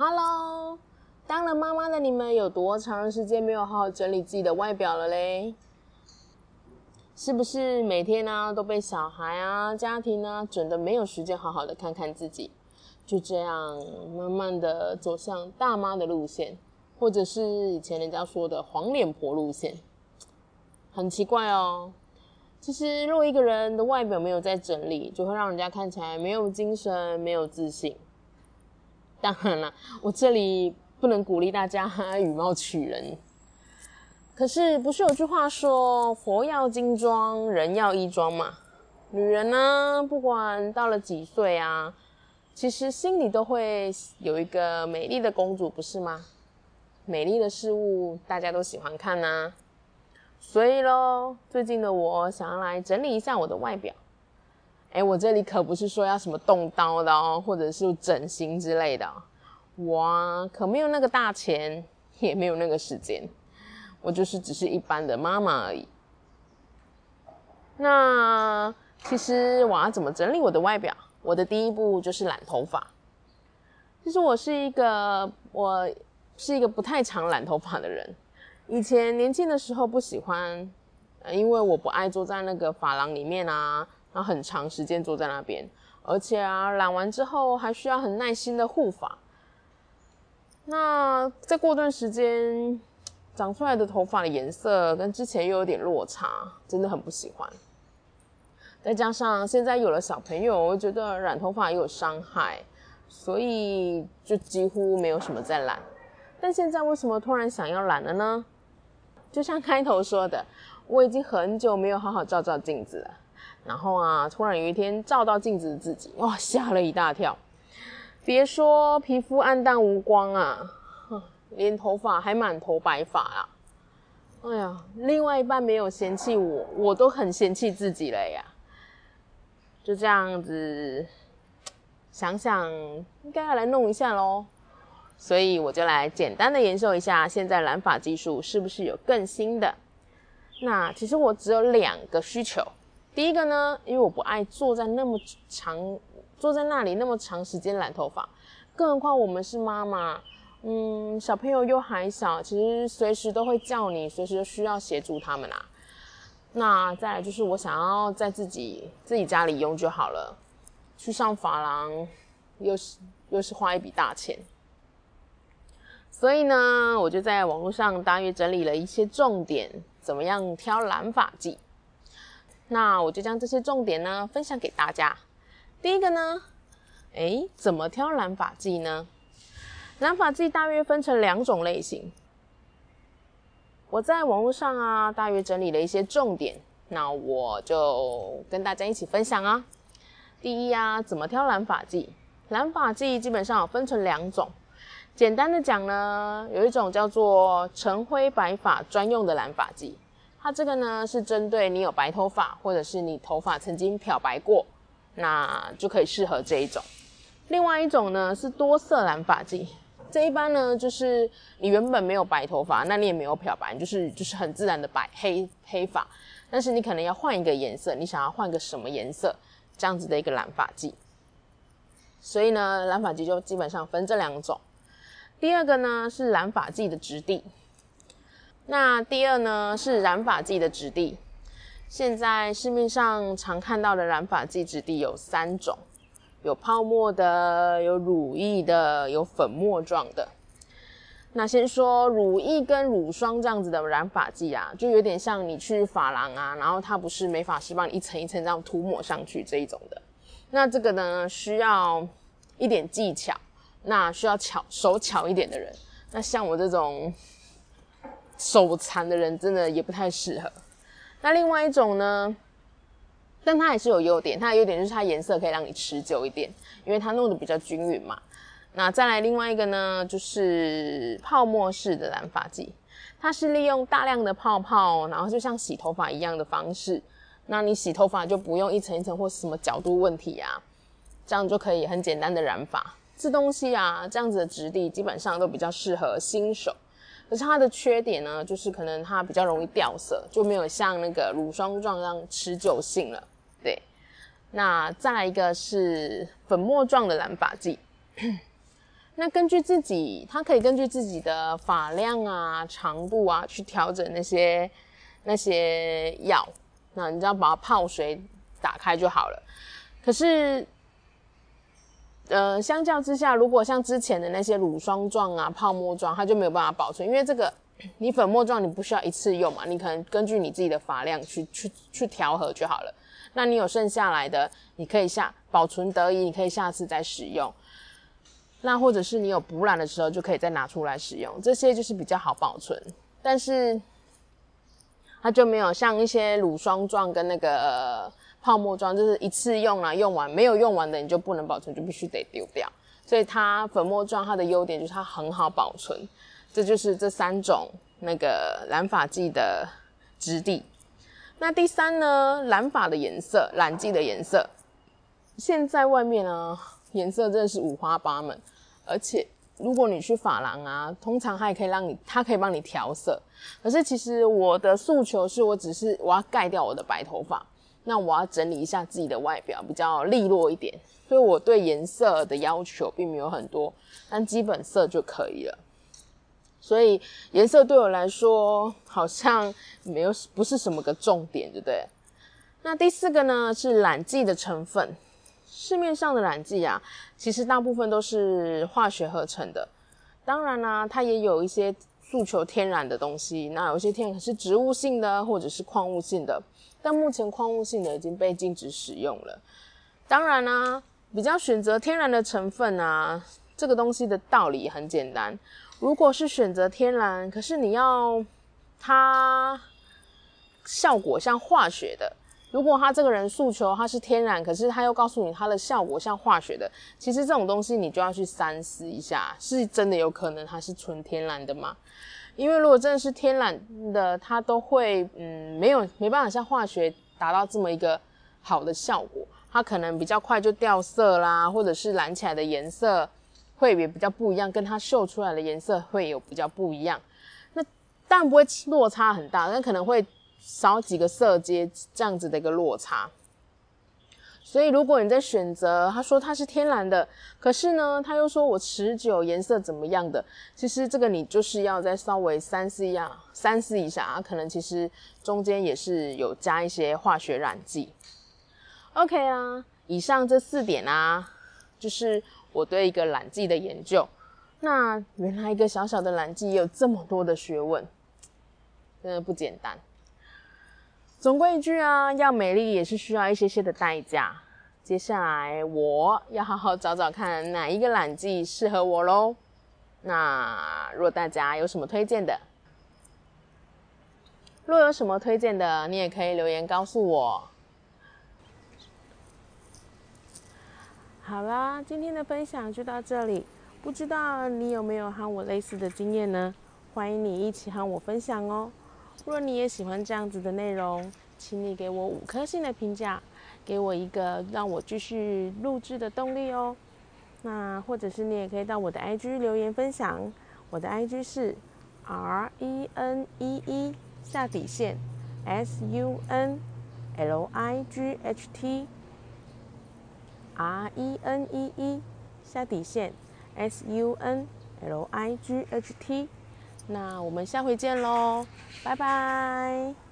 Hello，当了妈妈的你们有多长时间没有好好整理自己的外表了嘞？是不是每天呢都被小孩啊、家庭呢整的没有时间好好的看看自己，就这样慢慢的走向大妈的路线，或者是以前人家说的黄脸婆路线？很奇怪哦。其实，若一个人的外表没有在整理，就会让人家看起来没有精神、没有自信。当然了，我这里不能鼓励大家以貌取人。可是，不是有句话说“佛要金装，人要衣装”吗？女人呢，不管到了几岁啊，其实心里都会有一个美丽的公主，不是吗？美丽的事物大家都喜欢看呐。所以喽，最近的我想要来整理一下我的外表。哎，我这里可不是说要什么动刀的哦，或者是整形之类的，我可没有那个大钱，也没有那个时间，我就是只是一般的妈妈而已。那其实我要怎么整理我的外表？我的第一步就是染头发。其实我是一个，我是一个不太常染头发的人。以前年轻的时候不喜欢，因为我不爱坐在那个发廊里面啊。然后很长时间坐在那边，而且啊，染完之后还需要很耐心的护发。那再过段时间，长出来的头发的颜色跟之前又有点落差，真的很不喜欢。再加上现在有了小朋友，我觉得染头发也有伤害，所以就几乎没有什么在染。但现在为什么突然想要染了呢？就像开头说的，我已经很久没有好好照照镜子了。然后啊，突然有一天照到镜子的自己，哇，吓了一大跳。别说皮肤暗淡无光啊，连头发还满头白发啊。哎呀，另外一半没有嫌弃我，我都很嫌弃自己了呀。就这样子，想想应该要来弄一下喽。所以我就来简单的研究一下，现在染发技术是不是有更新的？那其实我只有两个需求。第一个呢，因为我不爱坐在那么长，坐在那里那么长时间染头发，更何况我们是妈妈，嗯，小朋友又还小，其实随时都会叫你，随时都需要协助他们啊。那再来就是我想要在自己自己家里用就好了，去上发廊又是又是花一笔大钱，所以呢，我就在网络上大约整理了一些重点，怎么样挑染发剂。那我就将这些重点呢分享给大家。第一个呢，哎，怎么挑染发剂呢？染发剂大约分成两种类型。我在网络上啊，大约整理了一些重点，那我就跟大家一起分享啊。第一啊，怎么挑染发剂？染发剂基本上分成两种。简单的讲呢，有一种叫做晨灰白发专用的染发剂。它这个呢是针对你有白头发，或者是你头发曾经漂白过，那就可以适合这一种。另外一种呢是多色染发剂，这一般呢就是你原本没有白头发，那你也没有漂白，就是就是很自然的白黑黑发，但是你可能要换一个颜色，你想要换个什么颜色，这样子的一个染发剂。所以呢，染发剂就基本上分这两种。第二个呢是染发剂的质地。那第二呢是染发剂的质地，现在市面上常看到的染发剂质地有三种，有泡沫的，有乳液的，有粉末状的。那先说乳液跟乳霜这样子的染发剂啊，就有点像你去发廊啊，然后它不是美发师帮你一层一层这样涂抹上去这一种的。那这个呢需要一点技巧，那需要巧手巧一点的人。那像我这种。手残的人真的也不太适合。那另外一种呢，但它还是有优点，它的优点就是它颜色可以让你持久一点，因为它弄得比较均匀嘛。那再来另外一个呢，就是泡沫式的染发剂，它是利用大量的泡泡，然后就像洗头发一样的方式，那你洗头发就不用一层一层或什么角度问题啊，这样就可以很简单的染发。这东西啊，这样子的质地基本上都比较适合新手，可是它的缺点呢，就是可能它比较容易掉色，就没有像那个乳霜状那样持久性了。对，那再来一个是粉末状的染发剂，那根据自己，它可以根据自己的发量啊、长度啊去调整那些那些药，那你只要把它泡水打开就好了。可是。呃，相较之下，如果像之前的那些乳霜状啊、泡沫状，它就没有办法保存，因为这个你粉末状你不需要一次用嘛，你可能根据你自己的发量去去去调和就好了。那你有剩下来的，你可以下保存得宜，你可以下次再使用。那或者是你有补染的时候，就可以再拿出来使用，这些就是比较好保存。但是它就没有像一些乳霜状跟那个。泡沫状就是一次用了用完，没有用完的你就不能保存，就必须得丢掉。所以它粉末状它的优点就是它很好保存。这就是这三种那个染发剂的质地。那第三呢，染发的颜色，染剂的颜色。现在外面呢，颜色真的是五花八门，而且如果你去发廊啊，通常它也可以让你，它可以帮你调色。可是其实我的诉求是我只是我要盖掉我的白头发。那我要整理一下自己的外表，比较利落一点，所以我对颜色的要求并没有很多，但基本色就可以了。所以颜色对我来说好像没有不是什么个重点，对不对？那第四个呢是染剂的成分，市面上的染剂啊，其实大部分都是化学合成的，当然啦，它也有一些诉求天然的东西，那有些天然是植物性的或者是矿物性的。但目前矿物性的已经被禁止使用了。当然啦，比较选择天然的成分啊，这个东西的道理很简单。如果是选择天然，可是你要它效果像化学的，如果他这个人诉求他是天然，可是他又告诉你他的效果像化学的，其实这种东西你就要去三思一下，是真的有可能它是纯天然的吗？因为如果真的是天然的，它都会嗯没有没办法像化学达到这么一个好的效果，它可能比较快就掉色啦，或者是染起来的颜色会也比较不一样，跟它绣出来的颜色会有比较不一样。那当然不会落差很大，但可能会少几个色阶这样子的一个落差。所以，如果你在选择，他说它是天然的，可是呢，他又说我持久颜色怎么样的？其实这个你就是要再稍微三思一下，三思一下啊，可能其实中间也是有加一些化学染剂。OK 啊，以上这四点啊，就是我对一个染剂的研究。那原来一个小小的染剂也有这么多的学问，真的不简单。总归一句啊，要美丽也是需要一些些的代价。接下来我要好好找找看哪一个染剂适合我喽。那若大家有什么推荐的，若有什么推荐的，你也可以留言告诉我。好啦，今天的分享就到这里。不知道你有没有和我类似的经验呢？欢迎你一起和我分享哦。若你也喜欢这样子的内容，请你给我五颗星的评价，给我一个让我继续录制的动力哦。那或者是你也可以到我的 IG 留言分享，我的 IG 是 R E N E E 下底线 S U N L I G H T R E N E E 下底线 S U N L I G H T。那我们下回见喽，拜拜。